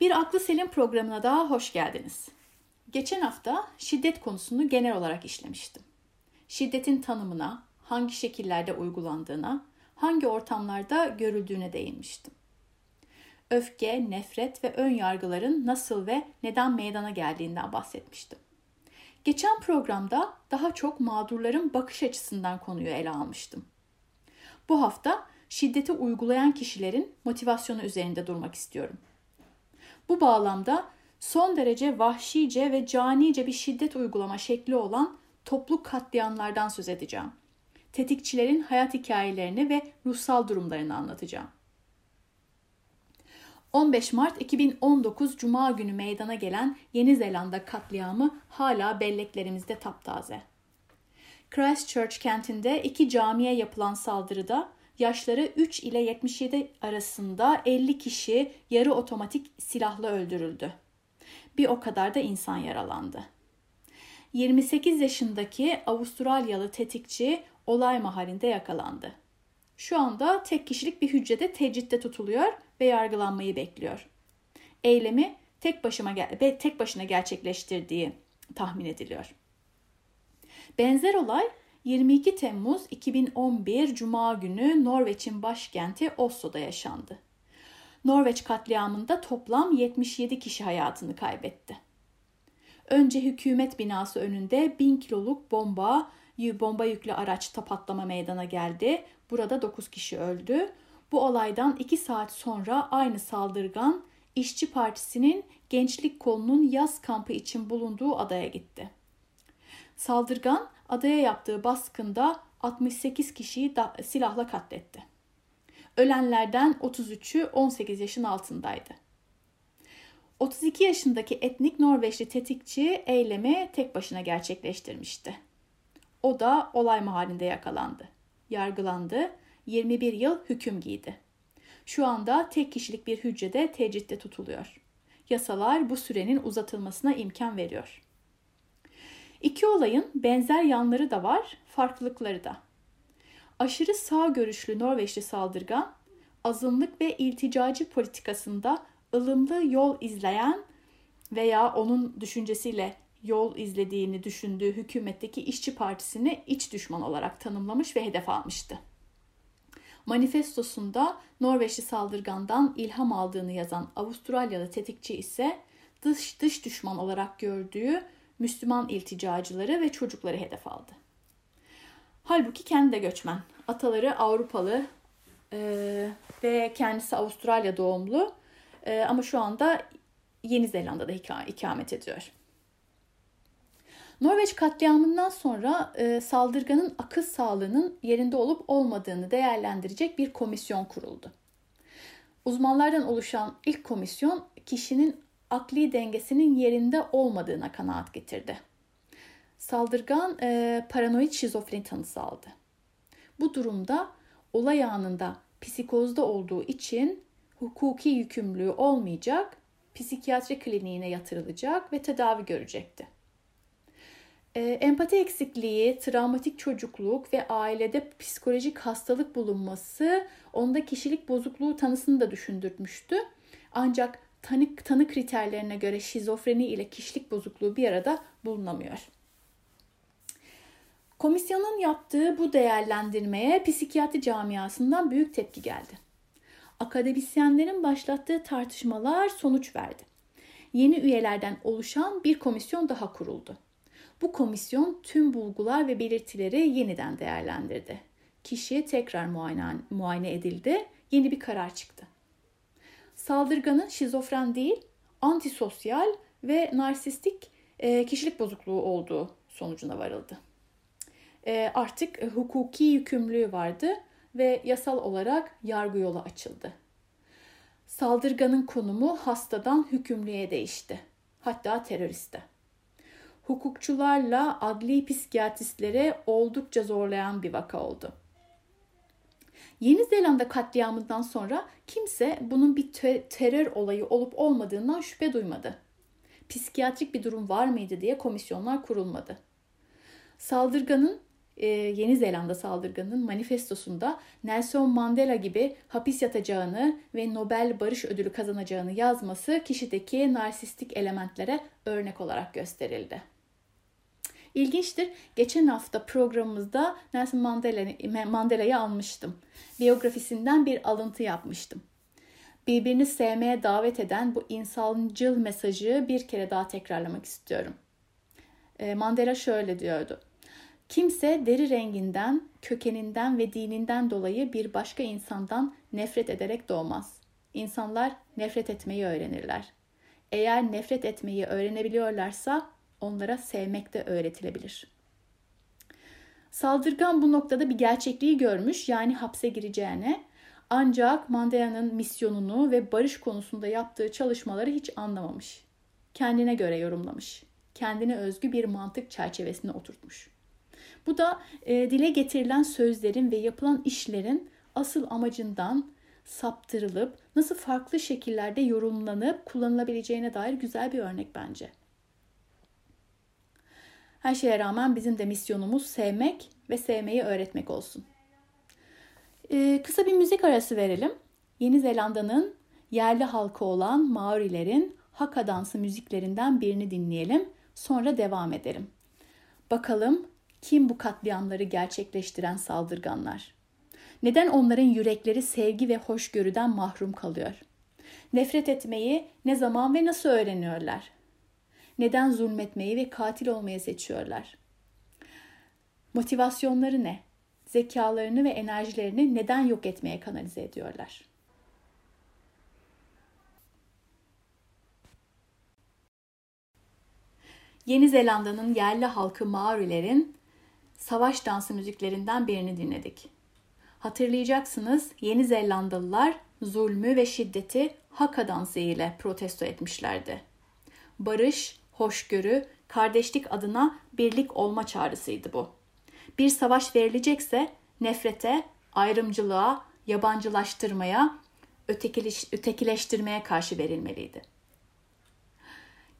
Bir Aklı Selim programına daha hoş geldiniz. Geçen hafta şiddet konusunu genel olarak işlemiştim. Şiddetin tanımına, hangi şekillerde uygulandığına, hangi ortamlarda görüldüğüne değinmiştim. Öfke, nefret ve ön yargıların nasıl ve neden meydana geldiğinden bahsetmiştim. Geçen programda daha çok mağdurların bakış açısından konuyu ele almıştım. Bu hafta şiddeti uygulayan kişilerin motivasyonu üzerinde durmak istiyorum. Bu bağlamda son derece vahşice ve canice bir şiddet uygulama şekli olan toplu katliamlardan söz edeceğim. Tetikçilerin hayat hikayelerini ve ruhsal durumlarını anlatacağım. 15 Mart 2019 Cuma günü meydana gelen Yeni Zelanda katliamı hala belleklerimizde taptaze. Christchurch kentinde iki camiye yapılan saldırıda yaşları 3 ile 77 arasında 50 kişi yarı otomatik silahla öldürüldü. Bir o kadar da insan yaralandı. 28 yaşındaki Avustralyalı tetikçi olay mahallinde yakalandı. Şu anda tek kişilik bir hücrede tecritte tutuluyor ve yargılanmayı bekliyor. Eylemi tek başıma tek başına gerçekleştirdiği tahmin ediliyor. Benzer olay 22 Temmuz 2011 Cuma günü Norveç'in başkenti Oslo'da yaşandı. Norveç katliamında toplam 77 kişi hayatını kaybetti. Önce hükümet binası önünde 1000 kiloluk bomba, bomba yüklü araçta patlama meydana geldi. Burada 9 kişi öldü. Bu olaydan 2 saat sonra aynı saldırgan İşçi Partisi'nin gençlik kolunun yaz kampı için bulunduğu adaya gitti. Saldırgan adaya yaptığı baskında 68 kişiyi da, silahla katletti. Ölenlerden 33'ü 18 yaşın altındaydı. 32 yaşındaki etnik Norveçli tetikçi eylemi tek başına gerçekleştirmişti. O da olay mahallinde yakalandı. Yargılandı, 21 yıl hüküm giydi. Şu anda tek kişilik bir hücrede tecritte tutuluyor. Yasalar bu sürenin uzatılmasına imkan veriyor. İki olayın benzer yanları da var, farklılıkları da. Aşırı sağ görüşlü Norveçli saldırgan, azınlık ve ilticacı politikasında ılımlı yol izleyen veya onun düşüncesiyle yol izlediğini düşündüğü hükümetteki işçi partisini iç düşman olarak tanımlamış ve hedef almıştı. Manifestosunda Norveçli saldırgandan ilham aldığını yazan Avustralyalı tetikçi ise dış dış düşman olarak gördüğü Müslüman ilticacıları ve çocukları hedef aldı. Halbuki kendi de göçmen. Ataları Avrupalı e, ve kendisi Avustralya doğumlu e, ama şu anda Yeni Zelanda'da ikamet ediyor. Norveç katliamından sonra e, saldırganın akıl sağlığının yerinde olup olmadığını değerlendirecek bir komisyon kuruldu. Uzmanlardan oluşan ilk komisyon kişinin akli dengesinin yerinde olmadığına kanaat getirdi. Saldırgan e, paranoid şizofreni tanısı aldı. Bu durumda olay anında psikozda olduğu için hukuki yükümlülüğü olmayacak, psikiyatri kliniğine yatırılacak ve tedavi görecekti. E, empati eksikliği, travmatik çocukluk ve ailede psikolojik hastalık bulunması onda kişilik bozukluğu tanısını da düşündürmüştü. Ancak tanı, tanı kriterlerine göre şizofreni ile kişilik bozukluğu bir arada bulunamıyor. Komisyonun yaptığı bu değerlendirmeye psikiyatri camiasından büyük tepki geldi. Akademisyenlerin başlattığı tartışmalar sonuç verdi. Yeni üyelerden oluşan bir komisyon daha kuruldu. Bu komisyon tüm bulgular ve belirtileri yeniden değerlendirdi. Kişi tekrar muayene, muayene edildi, yeni bir karar çıktı. Saldırganın şizofren değil, antisosyal ve narsistik e, kişilik bozukluğu olduğu sonucuna varıldı. E, artık hukuki yükümlülüğü vardı ve yasal olarak yargı yolu açıldı. Saldırganın konumu hastadan hükümlüye değişti. Hatta teröriste. Hukukçularla adli psikiyatristlere oldukça zorlayan bir vaka oldu. Yeni Zelanda katliamından sonra kimse bunun bir terör olayı olup olmadığından şüphe duymadı. Psikiyatrik bir durum var mıydı diye komisyonlar kurulmadı. Saldırganın e, Yeni Zelanda saldırganının manifestosunda Nelson Mandela gibi hapis yatacağını ve Nobel Barış Ödülü kazanacağını yazması kişideki narsistik elementlere örnek olarak gösterildi. İlginçtir. Geçen hafta programımızda Nelson Mandela, Mandela'yı almıştım. Biyografisinden bir alıntı yapmıştım. Birbirini sevmeye davet eden bu insancıl mesajı bir kere daha tekrarlamak istiyorum. E, Mandela şöyle diyordu. Kimse deri renginden, kökeninden ve dininden dolayı bir başka insandan nefret ederek doğmaz. İnsanlar nefret etmeyi öğrenirler. Eğer nefret etmeyi öğrenebiliyorlarsa onlara sevmek de öğretilebilir. Saldırgan bu noktada bir gerçekliği görmüş yani hapse gireceğine ancak Mandela'nın misyonunu ve barış konusunda yaptığı çalışmaları hiç anlamamış. Kendine göre yorumlamış. Kendine özgü bir mantık çerçevesine oturtmuş. Bu da e, dile getirilen sözlerin ve yapılan işlerin asıl amacından saptırılıp nasıl farklı şekillerde yorumlanıp kullanılabileceğine dair güzel bir örnek bence. Her şeye rağmen bizim de misyonumuz sevmek ve sevmeyi öğretmek olsun. Ee, kısa bir müzik arası verelim. Yeni Zelanda'nın yerli halkı olan Maorilerin Haka dansı müziklerinden birini dinleyelim. Sonra devam edelim. Bakalım kim bu katliamları gerçekleştiren saldırganlar? Neden onların yürekleri sevgi ve hoşgörüden mahrum kalıyor? Nefret etmeyi ne zaman ve nasıl öğreniyorlar? Neden zulmetmeyi ve katil olmayı seçiyorlar? Motivasyonları ne? Zekalarını ve enerjilerini neden yok etmeye kanalize ediyorlar? Yeni Zelanda'nın yerli halkı Maorilerin savaş dansı müziklerinden birini dinledik. Hatırlayacaksınız Yeni Zelandalılar zulmü ve şiddeti haka dansı ile protesto etmişlerdi. Barış, hoşgörü, kardeşlik adına birlik olma çağrısıydı bu. Bir savaş verilecekse nefrete, ayrımcılığa, yabancılaştırmaya, ötekileştirmeye karşı verilmeliydi.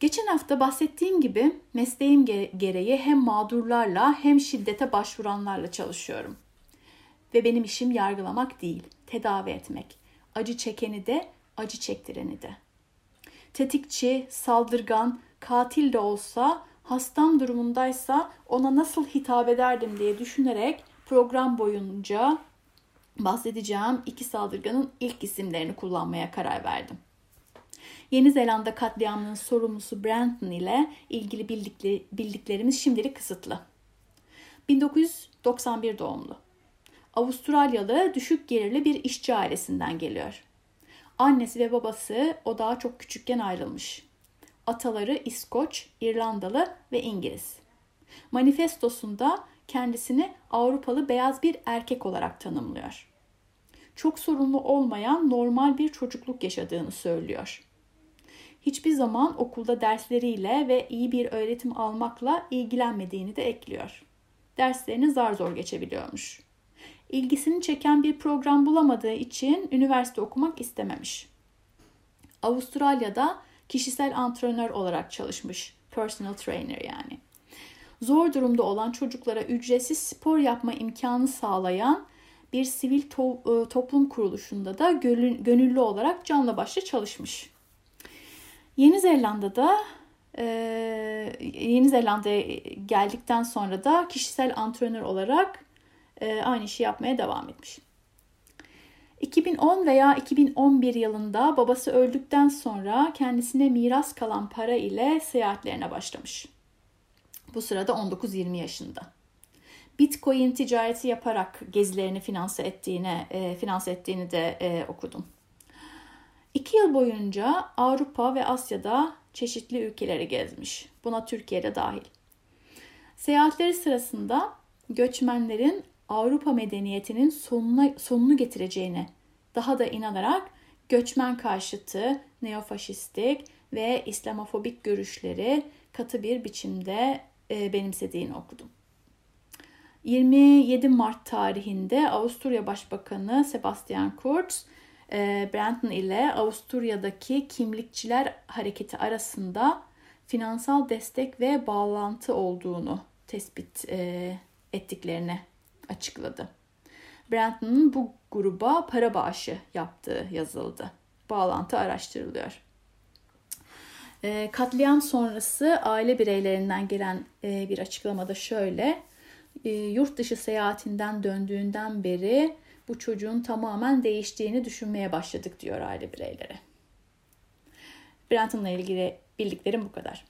Geçen hafta bahsettiğim gibi mesleğim gereği hem mağdurlarla hem şiddete başvuranlarla çalışıyorum. Ve benim işim yargılamak değil, tedavi etmek. Acı çekeni de, acı çektireni de. Tetikçi, saldırgan, katil de olsa, hastam durumundaysa ona nasıl hitap ederdim diye düşünerek program boyunca bahsedeceğim iki saldırganın ilk isimlerini kullanmaya karar verdim. Yeni Zelanda katliamının sorumlusu Brandon ile ilgili bildikleri, bildiklerimiz şimdilik kısıtlı. 1991 doğumlu. Avustralyalı düşük gelirli bir işçi ailesinden geliyor. Annesi ve babası o daha çok küçükken ayrılmış. Ataları İskoç, İrlandalı ve İngiliz. Manifestosunda kendisini Avrupalı beyaz bir erkek olarak tanımlıyor. Çok sorunlu olmayan normal bir çocukluk yaşadığını söylüyor hiçbir zaman okulda dersleriyle ve iyi bir öğretim almakla ilgilenmediğini de ekliyor. Derslerini zar zor geçebiliyormuş. İlgisini çeken bir program bulamadığı için üniversite okumak istememiş. Avustralya'da kişisel antrenör olarak çalışmış. Personal trainer yani. Zor durumda olan çocuklara ücretsiz spor yapma imkanı sağlayan bir sivil to- e, toplum kuruluşunda da gönüllü olarak canla başla çalışmış. Yeni Zelanda'da e, Yeni Zelanda'ya geldikten sonra da kişisel antrenör olarak e, aynı işi yapmaya devam etmiş. 2010 veya 2011 yılında babası öldükten sonra kendisine miras kalan para ile seyahatlerine başlamış. Bu sırada 19-20 yaşında. Bitcoin ticareti yaparak gezilerini finanse ettiğini, e, finanse ettiğini de e, okudum. İki yıl boyunca Avrupa ve Asya'da çeşitli ülkeleri gezmiş. Buna Türkiye'de dahil. Seyahatleri sırasında göçmenlerin Avrupa medeniyetinin sonuna, sonunu getireceğine daha da inanarak göçmen karşıtı, neofaşistik ve İslamofobik görüşleri katı bir biçimde e, benimsediğini okudum. 27 Mart tarihinde Avusturya Başbakanı Sebastian Kurz e, Brandon ile Avusturya'daki kimlikçiler hareketi arasında finansal destek ve bağlantı olduğunu tespit e, ettiklerini açıkladı. Brandon'ın bu gruba para bağışı yaptığı yazıldı. Bağlantı araştırılıyor. E, katliam sonrası aile bireylerinden gelen e, bir açıklamada şöyle. E, yurt dışı seyahatinden döndüğünden beri bu çocuğun tamamen değiştiğini düşünmeye başladık diyor aile bireyleri. Brenton'la ilgili bildiklerim bu kadar.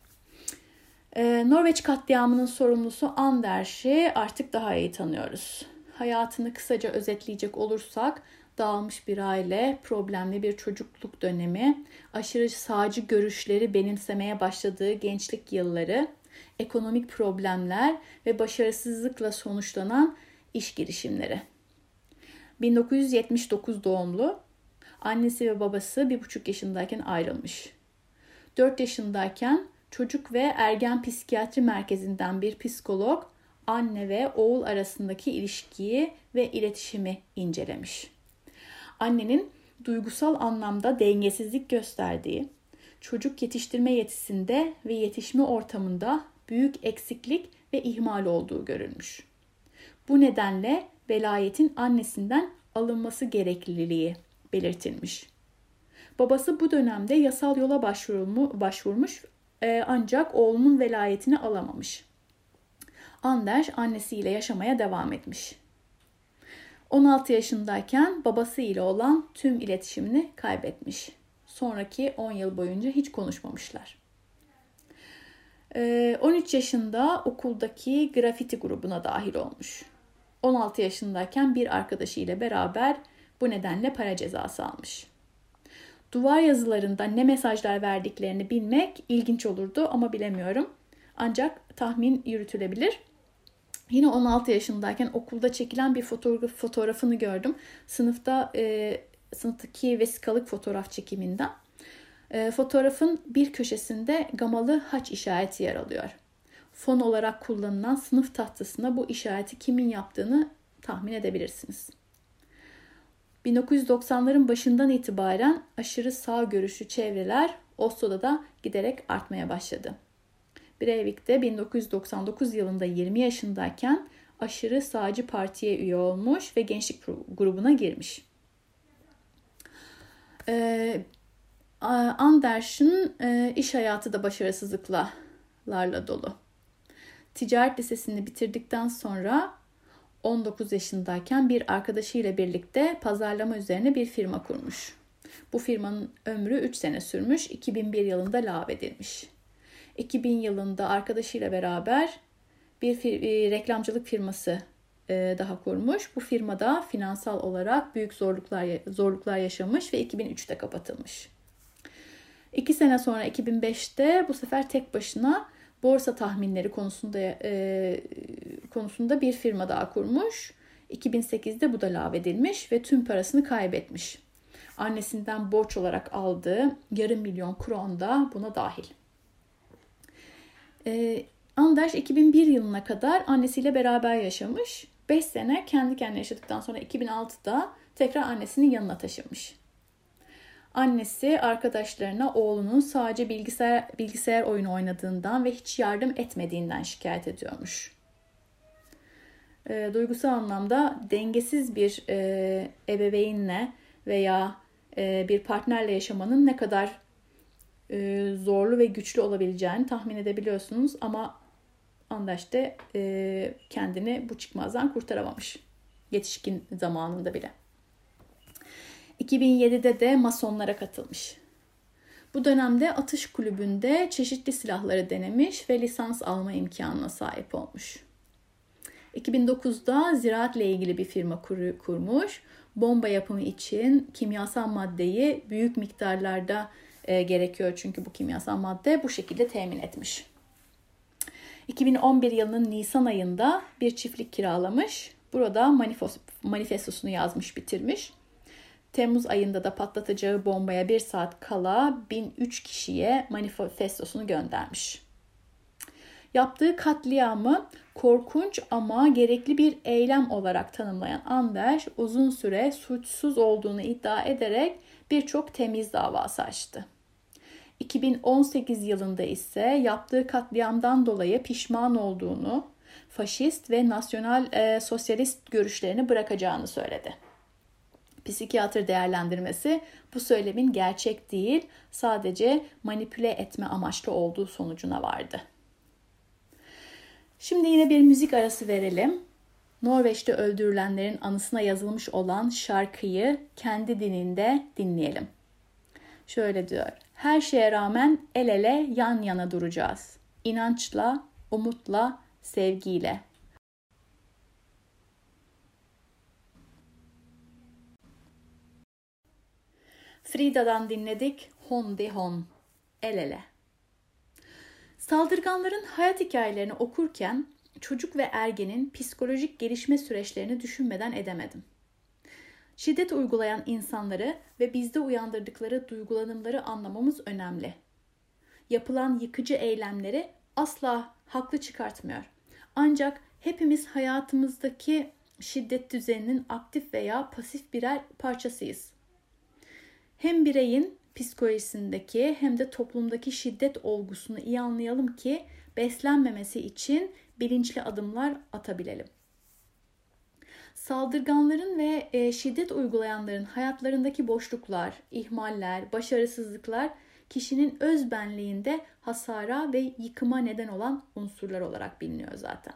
Ee, Norveç katliamının sorumlusu Anders'i artık daha iyi tanıyoruz. Hayatını kısaca özetleyecek olursak dağılmış bir aile, problemli bir çocukluk dönemi, aşırı sağcı görüşleri benimsemeye başladığı gençlik yılları, ekonomik problemler ve başarısızlıkla sonuçlanan iş girişimleri. 1979 doğumlu, annesi ve babası bir buçuk yaşındayken ayrılmış. 4 yaşındayken çocuk ve ergen psikiyatri merkezinden bir psikolog anne ve oğul arasındaki ilişkiyi ve iletişimi incelemiş. Annenin duygusal anlamda dengesizlik gösterdiği, çocuk yetiştirme yetisinde ve yetişme ortamında büyük eksiklik ve ihmal olduğu görülmüş. Bu nedenle velayetin annesinden alınması gerekliliği belirtilmiş. Babası bu dönemde yasal yola başvurmuş e, ancak oğlunun velayetini alamamış. Anders annesiyle yaşamaya devam etmiş. 16 yaşındayken babası ile olan tüm iletişimini kaybetmiş. Sonraki 10 yıl boyunca hiç konuşmamışlar. 13 ee, yaşında okuldaki grafiti grubuna dahil olmuş. 16 yaşındayken bir arkadaşıyla beraber bu nedenle para cezası almış. Duvar yazılarında ne mesajlar verdiklerini bilmek ilginç olurdu ama bilemiyorum. Ancak tahmin yürütülebilir. Yine 16 yaşındayken okulda çekilen bir fotoğraf, fotoğrafını gördüm. Sınıfta e, sınıftaki vesikalık fotoğraf çekiminden. E, fotoğrafın bir köşesinde gamalı haç işareti yer alıyor. Fon olarak kullanılan sınıf tahtasına bu işareti kimin yaptığını tahmin edebilirsiniz. 1990'ların başından itibaren aşırı sağ görüşlü çevreler Oslo'da da giderek artmaya başladı. Breivik'te 1999 yılında 20 yaşındayken aşırı sağcı partiye üye olmuş ve gençlik grubuna girmiş. Ee, Anders'ın e, iş hayatı da başarısızlıklarla dolu. Ticaret lisesini bitirdikten sonra 19 yaşındayken bir arkadaşıyla birlikte pazarlama üzerine bir firma kurmuş. Bu firmanın ömrü 3 sene sürmüş, 2001 yılında lağvedilmiş. 2000 yılında arkadaşıyla beraber bir fir- e, reklamcılık firması e, daha kurmuş. Bu firmada finansal olarak büyük zorluklar zorluklar yaşamış ve 2003'te kapatılmış. İki sene sonra 2005'te bu sefer tek başına borsa tahminleri konusunda e, konusunda bir firma daha kurmuş. 2008'de bu da lağvedilmiş ve tüm parasını kaybetmiş. Annesinden borç olarak aldığı yarım milyon kron da buna dahil. Ee, Anders 2001 yılına kadar annesiyle beraber yaşamış. 5 sene kendi kendine yaşadıktan sonra 2006'da tekrar annesinin yanına taşınmış. Annesi arkadaşlarına oğlunun sadece bilgisayar, bilgisayar oyunu oynadığından ve hiç yardım etmediğinden şikayet ediyormuş. E, duygusal anlamda dengesiz bir e, ebeveynle veya e, bir partnerle yaşamanın ne kadar e, zorlu ve güçlü olabileceğini tahmin edebiliyorsunuz ama Andaş da e, kendini bu çıkmazdan kurtaramamış. Yetişkin zamanında bile. 2007'de de masonlara katılmış. Bu dönemde atış kulübünde çeşitli silahları denemiş ve lisans alma imkanına sahip olmuş. 2009'da ziraatle ilgili bir firma kur, kurmuş. Bomba yapımı için kimyasal maddeyi büyük miktarlarda e, gerekiyor çünkü bu kimyasal madde bu şekilde temin etmiş. 2011 yılının Nisan ayında bir çiftlik kiralamış. Burada manifestosunu yazmış, bitirmiş. Temmuz ayında da patlatacağı bombaya bir saat kala 1003 kişiye manifestosunu göndermiş. Yaptığı katliamı korkunç ama gerekli bir eylem olarak tanımlayan Anders uzun süre suçsuz olduğunu iddia ederek birçok temiz davası açtı. 2018 yılında ise yaptığı katliamdan dolayı pişman olduğunu Faşist ve nasyonal e, sosyalist görüşlerini bırakacağını söyledi. Psikiyatr değerlendirmesi bu söylemin gerçek değil, sadece manipüle etme amaçlı olduğu sonucuna vardı. Şimdi yine bir müzik arası verelim. Norveç'te öldürülenlerin anısına yazılmış olan şarkıyı kendi dininde dinleyelim. Şöyle diyor. Her şeye rağmen el ele yan yana duracağız. İnançla, umutla, sevgiyle. Frida'dan dinledik Hon de Hon, el ele. Saldırganların hayat hikayelerini okurken çocuk ve ergenin psikolojik gelişme süreçlerini düşünmeden edemedim. Şiddet uygulayan insanları ve bizde uyandırdıkları duygulanımları anlamamız önemli. Yapılan yıkıcı eylemleri asla haklı çıkartmıyor. Ancak hepimiz hayatımızdaki şiddet düzeninin aktif veya pasif birer parçasıyız. Hem bireyin psikolojisindeki hem de toplumdaki şiddet olgusunu iyi anlayalım ki beslenmemesi için bilinçli adımlar atabilelim. Saldırganların ve e, şiddet uygulayanların hayatlarındaki boşluklar, ihmaller, başarısızlıklar kişinin öz benliğinde hasara ve yıkıma neden olan unsurlar olarak biliniyor zaten.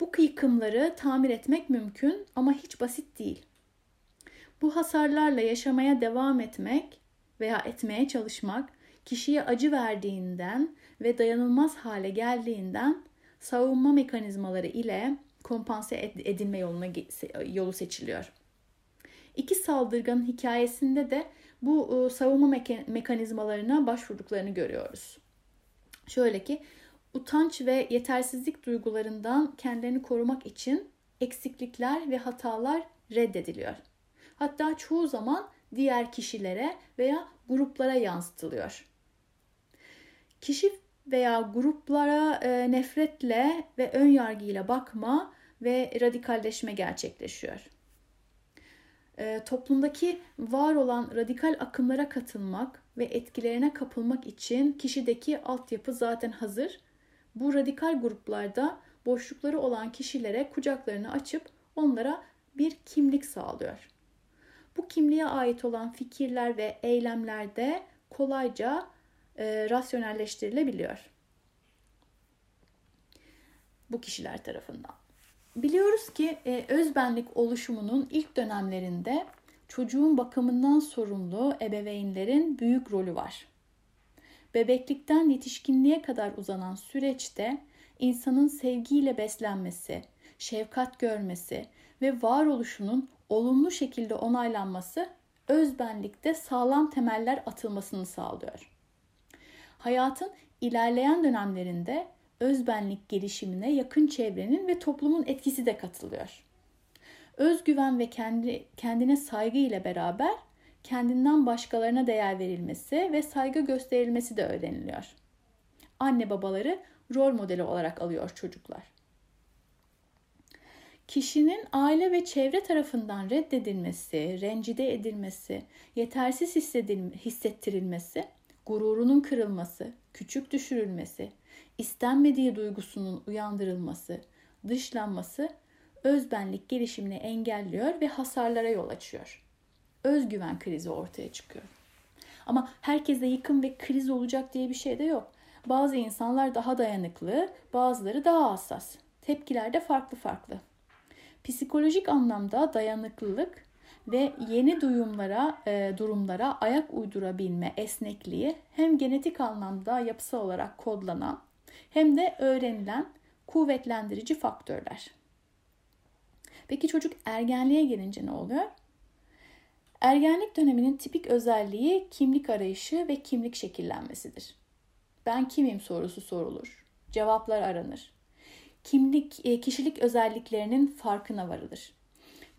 Bu yıkımları tamir etmek mümkün ama hiç basit değil. Bu hasarlarla yaşamaya devam etmek veya etmeye çalışmak kişiye acı verdiğinden ve dayanılmaz hale geldiğinden savunma mekanizmaları ile kompanse edilme yoluna yolu seçiliyor. İki saldırganın hikayesinde de bu ıı, savunma mekanizmalarına başvurduklarını görüyoruz. Şöyle ki utanç ve yetersizlik duygularından kendilerini korumak için eksiklikler ve hatalar reddediliyor. Hatta çoğu zaman diğer kişilere veya gruplara yansıtılıyor. Kişi veya gruplara e, nefretle ve ön yargıyla bakma ve radikalleşme gerçekleşiyor. E, toplumdaki var olan radikal akımlara katılmak ve etkilerine kapılmak için kişideki altyapı zaten hazır. Bu radikal gruplarda boşlukları olan kişilere kucaklarını açıp onlara bir kimlik sağlıyor. Bu kimliğe ait olan fikirler ve eylemler de kolayca e, rasyonelleştirilebiliyor. Bu kişiler tarafından. Biliyoruz ki e, özbenlik oluşumunun ilk dönemlerinde çocuğun bakımından sorumlu ebeveynlerin büyük rolü var. Bebeklikten yetişkinliğe kadar uzanan süreçte insanın sevgiyle beslenmesi, şefkat görmesi ve varoluşunun olumlu şekilde onaylanması özbenlikte sağlam temeller atılmasını sağlıyor. Hayatın ilerleyen dönemlerinde özbenlik gelişimine yakın çevrenin ve toplumun etkisi de katılıyor. Özgüven ve kendi, kendine saygı ile beraber kendinden başkalarına değer verilmesi ve saygı gösterilmesi de öğreniliyor. Anne babaları rol modeli olarak alıyor çocuklar. Kişinin aile ve çevre tarafından reddedilmesi, rencide edilmesi, yetersiz hissettirilmesi, gururunun kırılması, küçük düşürülmesi, istenmediği duygusunun uyandırılması, dışlanması özbenlik gelişimini engelliyor ve hasarlara yol açıyor. Özgüven krizi ortaya çıkıyor. Ama herkeste yıkım ve kriz olacak diye bir şey de yok. Bazı insanlar daha dayanıklı, bazıları daha hassas. Tepkiler de farklı farklı. Psikolojik anlamda dayanıklılık ve yeni duyumlara, e, durumlara ayak uydurabilme esnekliği hem genetik anlamda yapısal olarak kodlanan hem de öğrenilen kuvvetlendirici faktörler. Peki çocuk ergenliğe gelince ne oluyor? Ergenlik döneminin tipik özelliği kimlik arayışı ve kimlik şekillenmesidir. Ben kimim sorusu sorulur. Cevaplar aranır. Kimlik, e, kişilik özelliklerinin farkına varılır.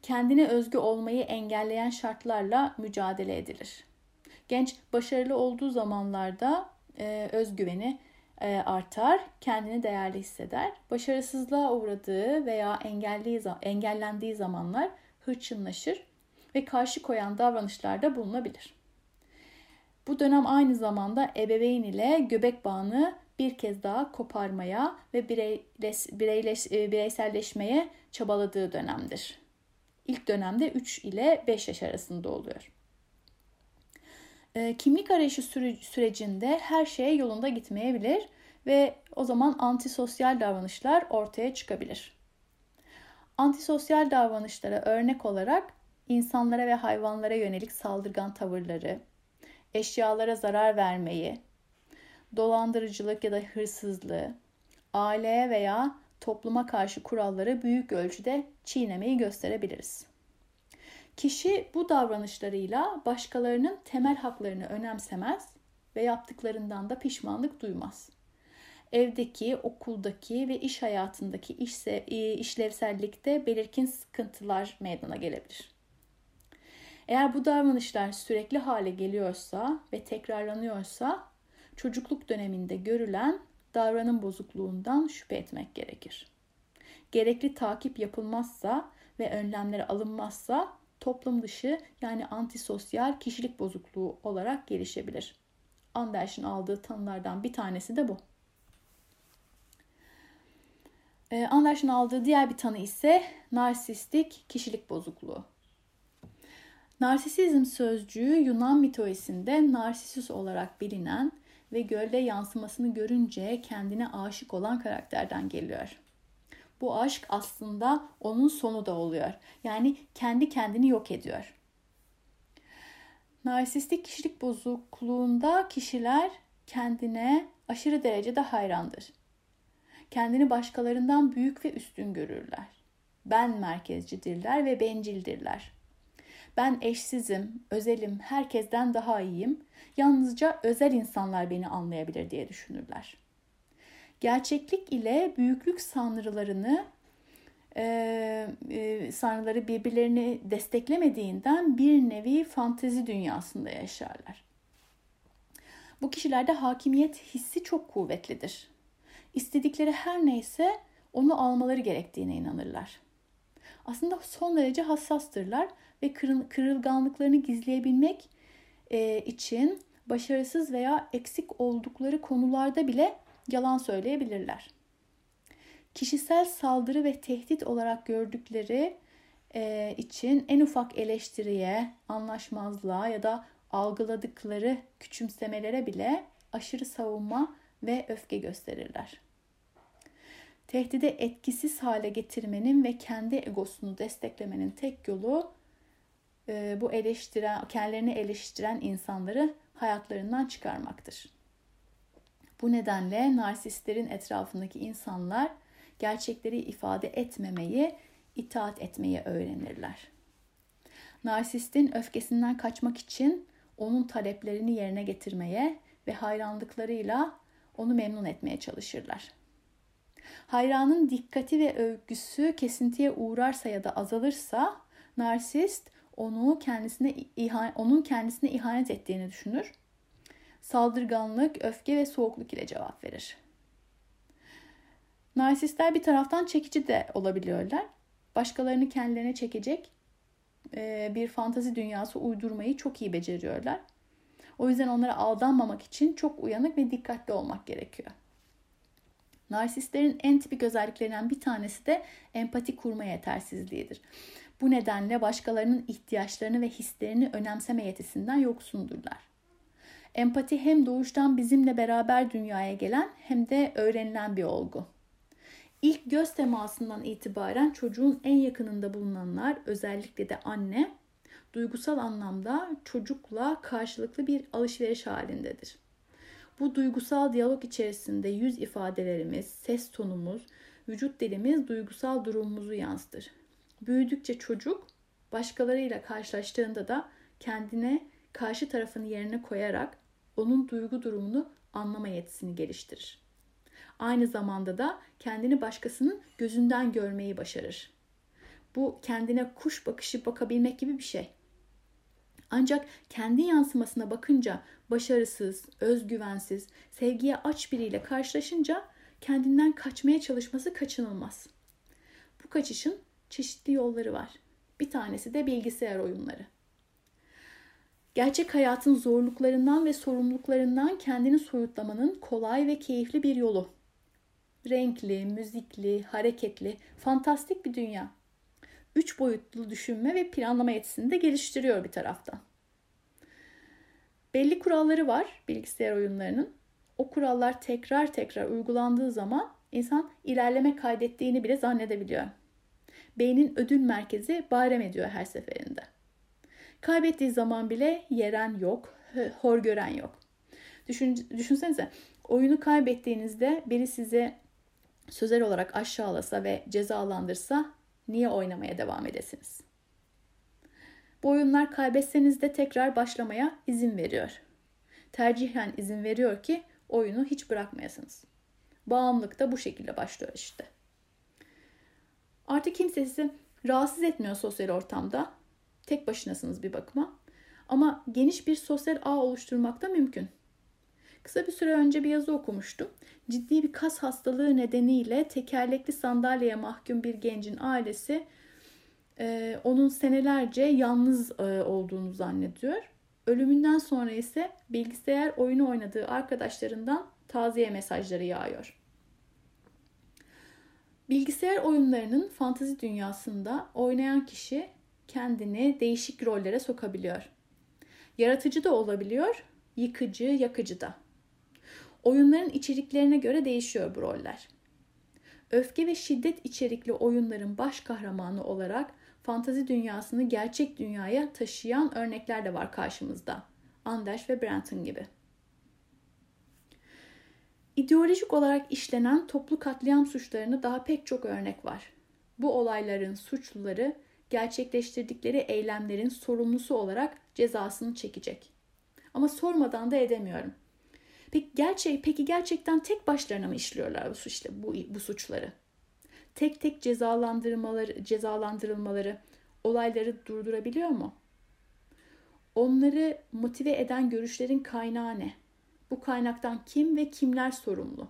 Kendine özgü olmayı engelleyen şartlarla mücadele edilir. Genç başarılı olduğu zamanlarda e, özgüveni e, artar, kendini değerli hisseder. Başarısızlığa uğradığı veya engellendiği zamanlar hırçınlaşır ve karşı koyan davranışlarda bulunabilir. Bu dönem aynı zamanda ebeveyn ile göbek bağını bir kez daha koparmaya ve bireyleş, e, bireyselleşmeye çabaladığı dönemdir. İlk dönemde 3 ile 5 yaş arasında oluyor. E, kimlik arayışı sürecinde her şey yolunda gitmeyebilir ve o zaman antisosyal davranışlar ortaya çıkabilir. Antisosyal davranışlara örnek olarak insanlara ve hayvanlara yönelik saldırgan tavırları, eşyalara zarar vermeyi, dolandırıcılık ya da hırsızlığı, aileye veya topluma karşı kuralları büyük ölçüde çiğnemeyi gösterebiliriz. Kişi bu davranışlarıyla başkalarının temel haklarını önemsemez ve yaptıklarından da pişmanlık duymaz. Evdeki, okuldaki ve iş hayatındaki işse, e, işlevsellikte belirgin sıkıntılar meydana gelebilir. Eğer bu davranışlar sürekli hale geliyorsa ve tekrarlanıyorsa çocukluk döneminde görülen davranım bozukluğundan şüphe etmek gerekir. Gerekli takip yapılmazsa ve önlemler alınmazsa toplum dışı yani antisosyal kişilik bozukluğu olarak gelişebilir. Anders'in aldığı tanılardan bir tanesi de bu. Ee, Anders'in aldığı diğer bir tanı ise narsistik kişilik bozukluğu. Narsisizm sözcüğü Yunan mitolojisinde Narsisus olarak bilinen ve gölde yansımasını görünce kendine aşık olan karakterden geliyor. Bu aşk aslında onun sonu da oluyor. Yani kendi kendini yok ediyor. Narsistik kişilik bozukluğunda kişiler kendine aşırı derecede hayrandır. Kendini başkalarından büyük ve üstün görürler. Ben merkezcidirler ve bencildirler. Ben eşsizim, özelim, herkesten daha iyiyim. Yalnızca özel insanlar beni anlayabilir diye düşünürler. Gerçeklik ile büyüklük sanrılarını e, e, sanrıları birbirlerini desteklemediğinden bir nevi fantezi dünyasında yaşarlar. Bu kişilerde hakimiyet hissi çok kuvvetlidir. İstedikleri her neyse onu almaları gerektiğine inanırlar. Aslında son derece hassastırlar ve kırılganlıklarını gizleyebilmek e, için başarısız veya eksik oldukları konularda bile yalan söyleyebilirler. Kişisel saldırı ve tehdit olarak gördükleri e, için en ufak eleştiriye, anlaşmazlığa ya da algıladıkları küçümsemelere bile aşırı savunma ve öfke gösterirler. Tehdide etkisiz hale getirmenin ve kendi egosunu desteklemenin tek yolu e, bu eleştiren, kendilerini eleştiren insanları hayatlarından çıkarmaktır. Bu nedenle narsistlerin etrafındaki insanlar gerçekleri ifade etmemeyi, itaat etmeyi öğrenirler. Narsistin öfkesinden kaçmak için onun taleplerini yerine getirmeye ve hayranlıklarıyla onu memnun etmeye çalışırlar. Hayranın dikkati ve övgüsü kesintiye uğrarsa ya da azalırsa narsist onu kendisine onun kendisine ihanet ettiğini düşünür. Saldırganlık, öfke ve soğukluk ile cevap verir. Narsistler bir taraftan çekici de olabiliyorlar. Başkalarını kendilerine çekecek e, bir fantazi dünyası uydurmayı çok iyi beceriyorlar. O yüzden onlara aldanmamak için çok uyanık ve dikkatli olmak gerekiyor. Narsistlerin en tipik özelliklerinden bir tanesi de empati kurma yetersizliğidir. Bu nedenle başkalarının ihtiyaçlarını ve hislerini önemseme yetisinden yoksundurlar. Empati hem doğuştan bizimle beraber dünyaya gelen hem de öğrenilen bir olgu. İlk göz temasından itibaren çocuğun en yakınında bulunanlar özellikle de anne duygusal anlamda çocukla karşılıklı bir alışveriş halindedir. Bu duygusal diyalog içerisinde yüz ifadelerimiz, ses tonumuz, vücut dilimiz duygusal durumumuzu yansıtır. Büyüdükçe çocuk başkalarıyla karşılaştığında da kendine karşı tarafın yerine koyarak onun duygu durumunu anlama yetisini geliştirir. Aynı zamanda da kendini başkasının gözünden görmeyi başarır. Bu kendine kuş bakışı bakabilmek gibi bir şey. Ancak kendi yansımasına bakınca başarısız, özgüvensiz, sevgiye aç biriyle karşılaşınca kendinden kaçmaya çalışması kaçınılmaz. Bu kaçışın çeşitli yolları var. Bir tanesi de bilgisayar oyunları. Gerçek hayatın zorluklarından ve sorumluluklarından kendini soyutlamanın kolay ve keyifli bir yolu. Renkli, müzikli, hareketli, fantastik bir dünya. Üç boyutlu düşünme ve planlama yetisini de geliştiriyor bir taraftan. Belli kuralları var bilgisayar oyunlarının. O kurallar tekrar tekrar uygulandığı zaman insan ilerleme kaydettiğini bile zannedebiliyor. Beynin ödül merkezi bayram ediyor her seferinde. Kaybettiği zaman bile yeren yok, hor gören yok. Düşün, düşünsenize oyunu kaybettiğinizde biri sizi sözel olarak aşağılasa ve cezalandırsa niye oynamaya devam edesiniz? Bu oyunlar kaybetseniz de tekrar başlamaya izin veriyor. Tercihen izin veriyor ki oyunu hiç bırakmayasınız. Bağımlılık da bu şekilde başlıyor işte. Artık kimse sizi rahatsız etmiyor sosyal ortamda. Tek başınasınız bir bakıma. Ama geniş bir sosyal ağ oluşturmak da mümkün. Kısa bir süre önce bir yazı okumuştum. Ciddi bir kas hastalığı nedeniyle tekerlekli sandalyeye mahkum bir gencin ailesi e, onun senelerce yalnız e, olduğunu zannediyor. Ölümünden sonra ise bilgisayar oyunu oynadığı arkadaşlarından taziye mesajları yağıyor. Bilgisayar oyunlarının fantazi dünyasında oynayan kişi kendini değişik rollere sokabiliyor. Yaratıcı da olabiliyor, yıkıcı, yakıcı da. Oyunların içeriklerine göre değişiyor bu roller. Öfke ve şiddet içerikli oyunların baş kahramanı olarak fantazi dünyasını gerçek dünyaya taşıyan örnekler de var karşımızda. Anders ve Brandon gibi. İdeolojik olarak işlenen toplu katliam suçlarına daha pek çok örnek var. Bu olayların suçluları gerçekleştirdikleri eylemlerin sorumlusu olarak cezasını çekecek. Ama sormadan da edemiyorum. Peki, gerçek, peki gerçekten tek başlarına mı işliyorlar bu, suçla, bu, bu suçları? Tek tek cezalandırmaları, cezalandırılmaları olayları durdurabiliyor mu? Onları motive eden görüşlerin kaynağı ne? Bu kaynaktan kim ve kimler sorumlu?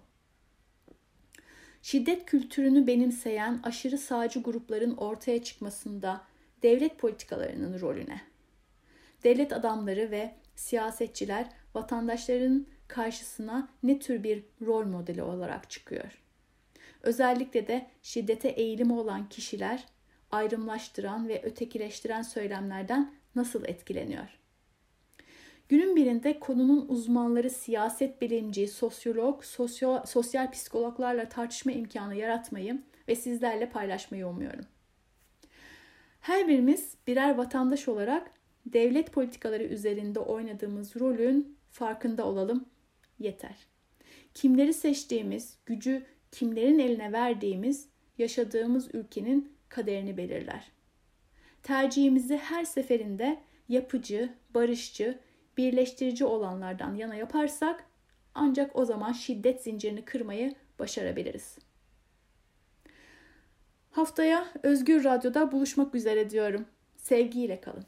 Şiddet kültürünü benimseyen aşırı sağcı grupların ortaya çıkmasında devlet politikalarının rolü ne? Devlet adamları ve siyasetçiler vatandaşların karşısına ne tür bir rol modeli olarak çıkıyor? Özellikle de şiddete eğilimi olan kişiler ayrımlaştıran ve ötekileştiren söylemlerden nasıl etkileniyor? Günün birinde konunun uzmanları siyaset bilimci, sosyolog, sosyo, sosyal psikologlarla tartışma imkanı yaratmayı ve sizlerle paylaşmayı umuyorum. Her birimiz birer vatandaş olarak devlet politikaları üzerinde oynadığımız rolün farkında olalım yeter. Kimleri seçtiğimiz, gücü kimlerin eline verdiğimiz yaşadığımız ülkenin kaderini belirler. Tercihimizi her seferinde yapıcı, barışçı, birleştirici olanlardan yana yaparsak ancak o zaman şiddet zincirini kırmayı başarabiliriz. Haftaya Özgür Radyo'da buluşmak üzere diyorum. Sevgiyle kalın.